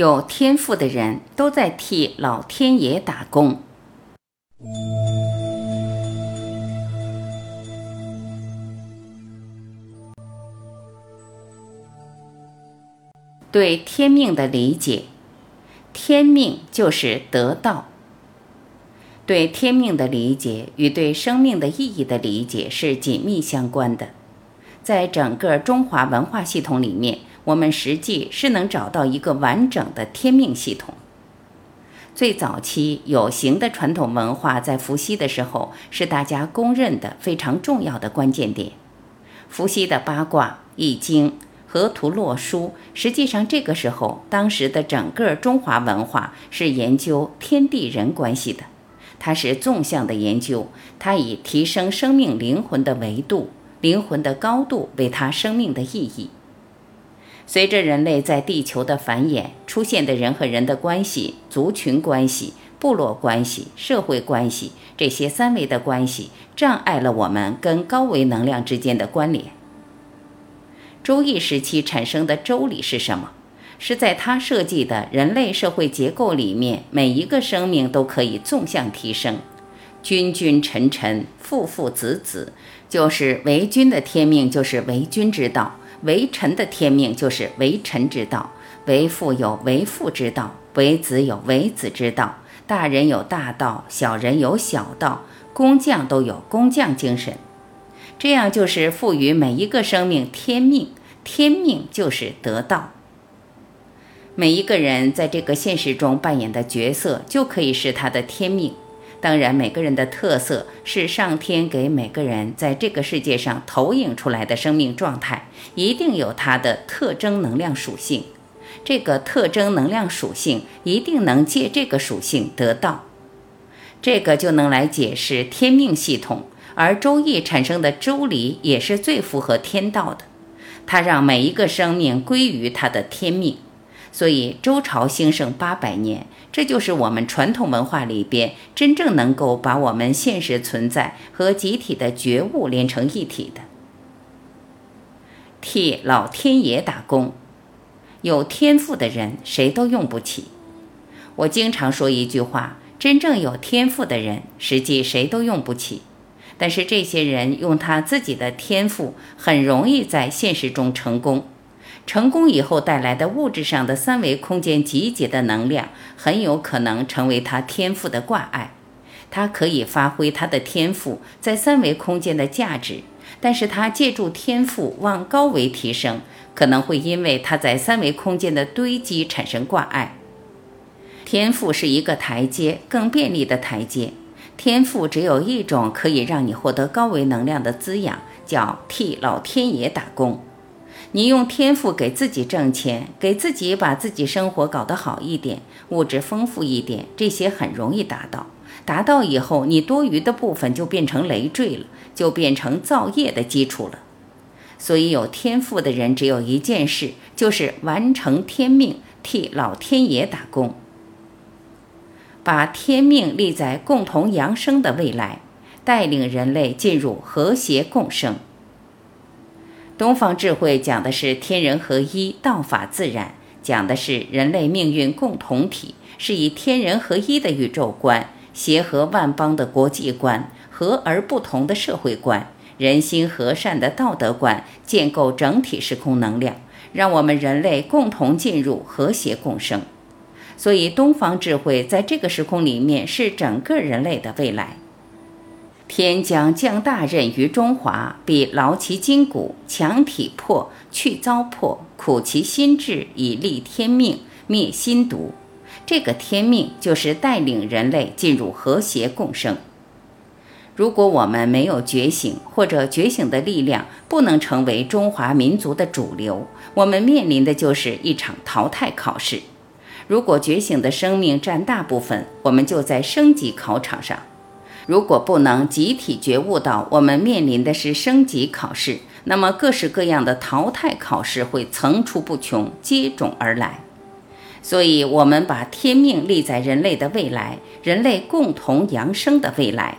有天赋的人都在替老天爷打工。对天命的理解，天命就是得道。对天命的理解与对生命的意义的理解是紧密相关的，在整个中华文化系统里面。我们实际是能找到一个完整的天命系统。最早期有形的传统文化在伏羲的时候是大家公认的非常重要的关键点。伏羲的八卦、易经、河图洛书，实际上这个时候当时的整个中华文化是研究天地人关系的，它是纵向的研究，它以提升生命灵魂的维度、灵魂的高度为它生命的意义。随着人类在地球的繁衍，出现的人和人的关系、族群关系、部落关系、社会关系这些三维的关系，障碍了我们跟高维能量之间的关联。周易时期产生的周礼是什么？是在他设计的人类社会结构里面，每一个生命都可以纵向提升，君君臣臣，父父子子，就是为君的天命，就是为君之道。为臣的天命就是为臣之道，为父有为父之道，为子有为子之道，大人有大道，小人有小道，工匠都有工匠精神。这样就是赋予每一个生命天命，天命就是得道。每一个人在这个现实中扮演的角色，就可以是他的天命。当然，每个人的特色是上天给每个人在这个世界上投影出来的生命状态，一定有它的特征能量属性。这个特征能量属性一定能借这个属性得到，这个就能来解释天命系统。而周易产生的周礼也是最符合天道的，它让每一个生命归于它的天命。所以周朝兴盛八百年，这就是我们传统文化里边真正能够把我们现实存在和集体的觉悟连成一体的。替老天爷打工，有天赋的人谁都用不起。我经常说一句话：真正有天赋的人，实际谁都用不起。但是这些人用他自己的天赋，很容易在现实中成功。成功以后带来的物质上的三维空间集结的能量，很有可能成为他天赋的挂碍。他可以发挥他的天赋在三维空间的价值，但是他借助天赋往高维提升，可能会因为他在三维空间的堆积产生挂碍。天赋是一个台阶，更便利的台阶。天赋只有一种可以让你获得高维能量的滋养，叫替老天爷打工。你用天赋给自己挣钱，给自己把自己生活搞得好一点，物质丰富一点，这些很容易达到。达到以后，你多余的部分就变成累赘了，就变成造业的基础了。所以，有天赋的人只有一件事，就是完成天命，替老天爷打工，把天命立在共同扬升的未来，带领人类进入和谐共生。东方智慧讲的是天人合一、道法自然，讲的是人类命运共同体，是以天人合一的宇宙观、协和万邦的国际观、和而不同的社会观、人心和善的道德观，建构整体时空能量，让我们人类共同进入和谐共生。所以，东方智慧在这个时空里面是整个人类的未来。天将降大任于中华，必劳其筋骨，强体魄，去糟粕，苦其心志，以立天命，灭心毒。这个天命就是带领人类进入和谐共生。如果我们没有觉醒，或者觉醒的力量不能成为中华民族的主流，我们面临的就是一场淘汰考试。如果觉醒的生命占大部分，我们就在升级考场上；如果不能集体觉悟到我们面临的是升级考试，那么各式各样的淘汰考试会层出不穷，接踵而来。所以，我们把天命立在人类的未来，人类共同扬升的未来。